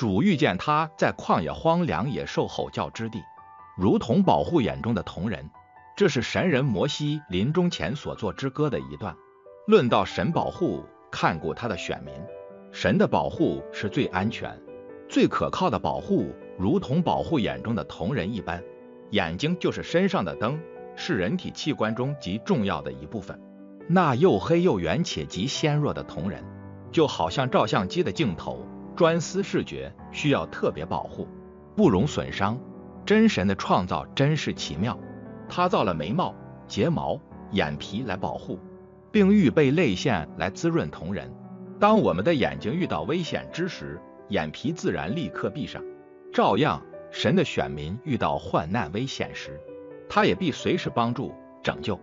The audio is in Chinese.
主遇见他在旷野荒凉野兽吼叫之地，如同保护眼中的瞳人。这是神人摩西临终前所作之歌的一段。论到神保护看顾他的选民，神的保护是最安全、最可靠的保护，如同保护眼中的瞳人一般。眼睛就是身上的灯，是人体器官中极重要的一部分。那又黑又圆且极纤弱的瞳人，就好像照相机的镜头，专司视觉，需要特别保护，不容损伤。真神的创造真是奇妙。他造了眉毛、睫毛、眼皮来保护，并预备泪腺来滋润瞳人。当我们的眼睛遇到危险之时，眼皮自然立刻闭上。照样，神的选民遇到患难危险时，他也必随时帮助拯救。